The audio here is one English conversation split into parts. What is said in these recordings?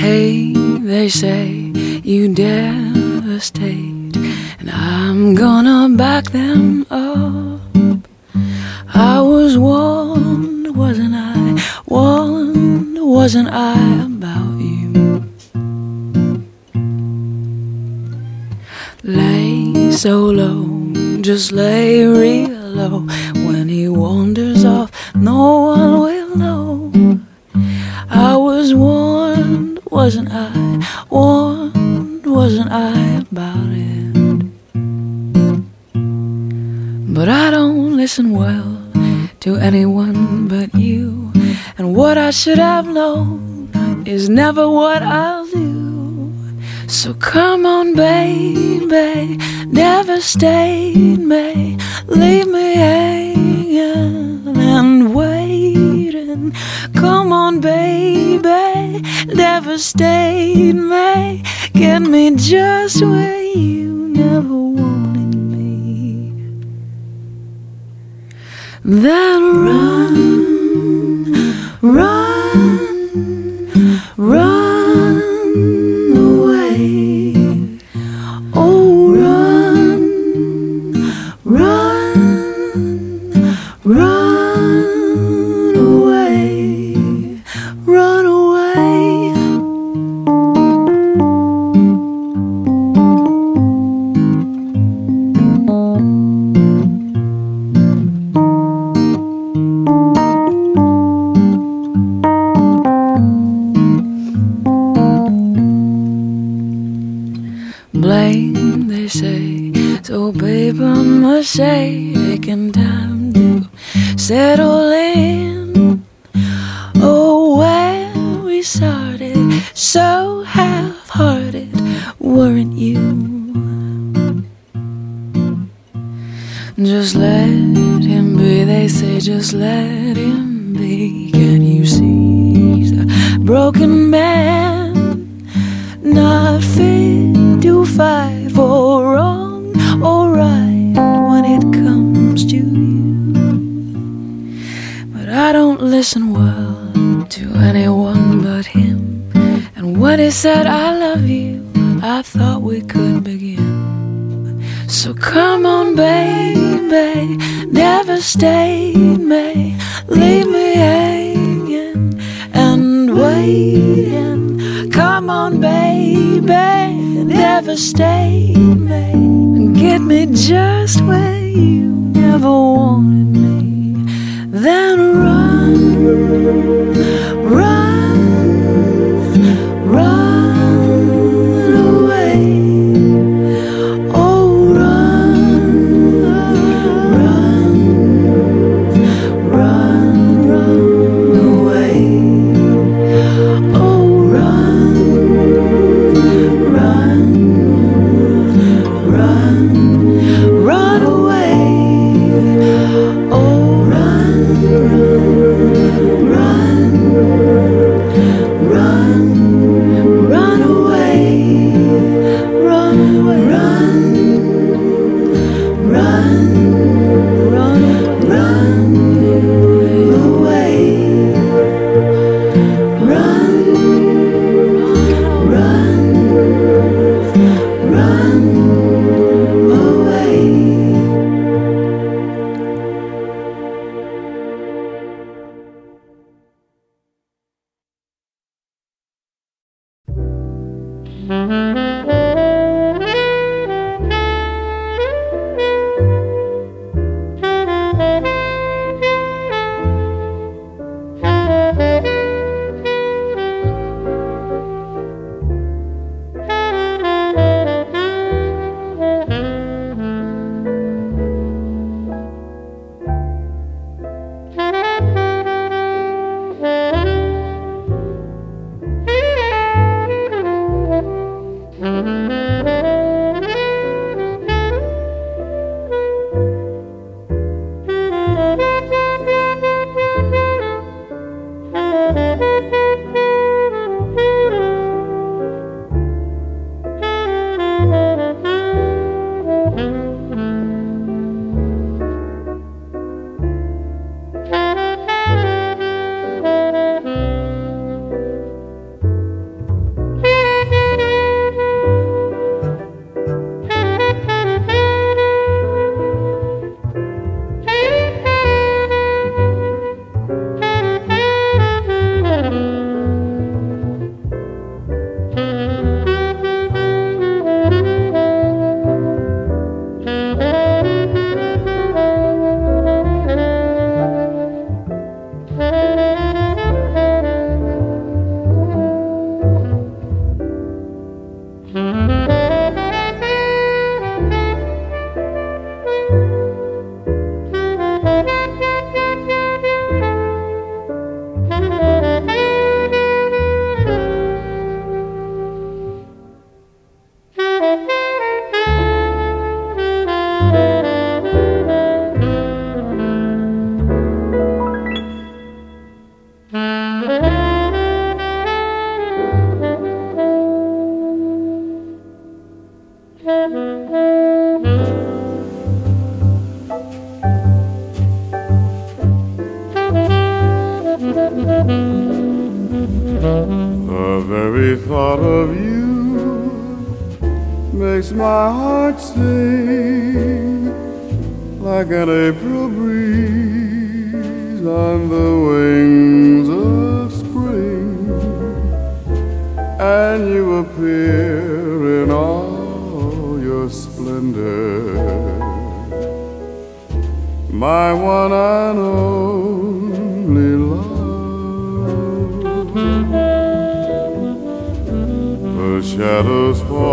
Hey, they say you devastate, and I'm gonna back them up. I was warned, wasn't I? Warned, wasn't I about you? Lay so low, just lay real low. When he wanders off, no one will know. I was warned, wasn't I? Warned, wasn't I about it? But I don't listen well to anyone but you. And what I should have known is never what I'll do. So come on, baby, devastate me, leave me hanging and waiting. Come on, baby, devastate me, get me just where you never wanted me. Then run, run, let him be, they say, just let him be. Can you see he's a broken man? Not fit to fight for wrong or right when it comes to you. But I don't listen well to anyone but him. And when he said, I love you, I thought we could begin. So come on, baby, devastate me, leave me hanging and waiting. Come on, baby, never devastate me, get me just where you never wanted me.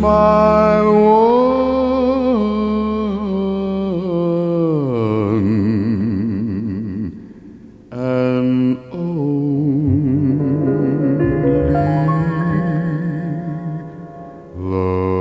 my one and only love.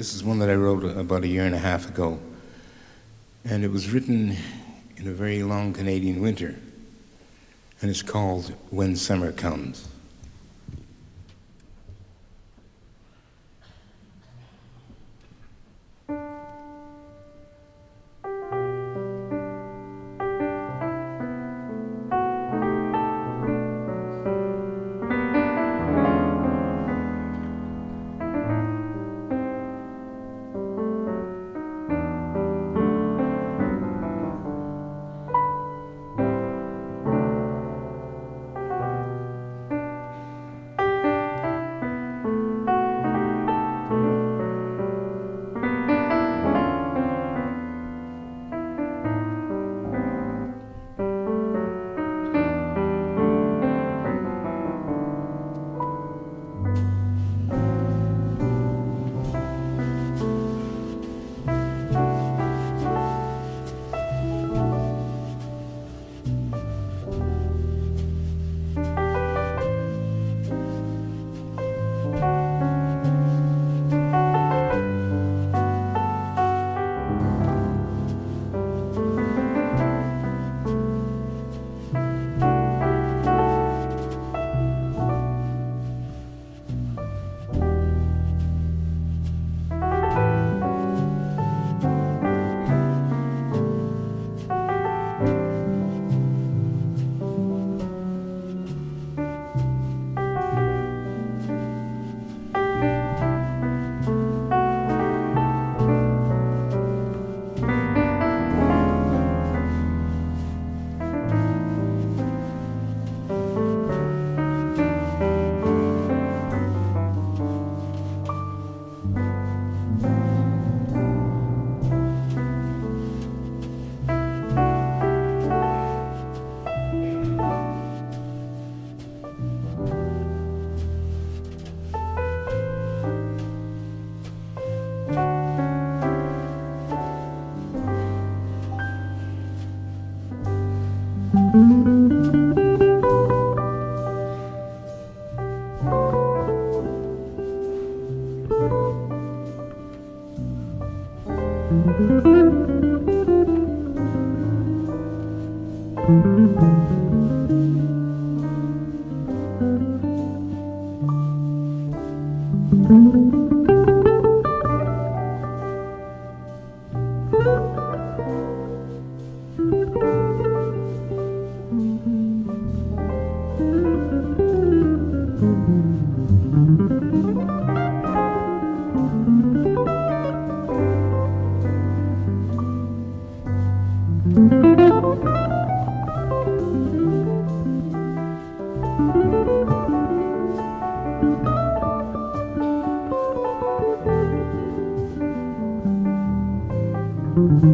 This is one that I wrote uh, about a year and a half ago. And it was written in a very long Canadian winter. And it's called When Summer Comes.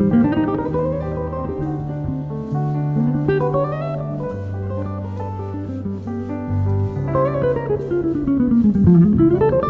Thank you.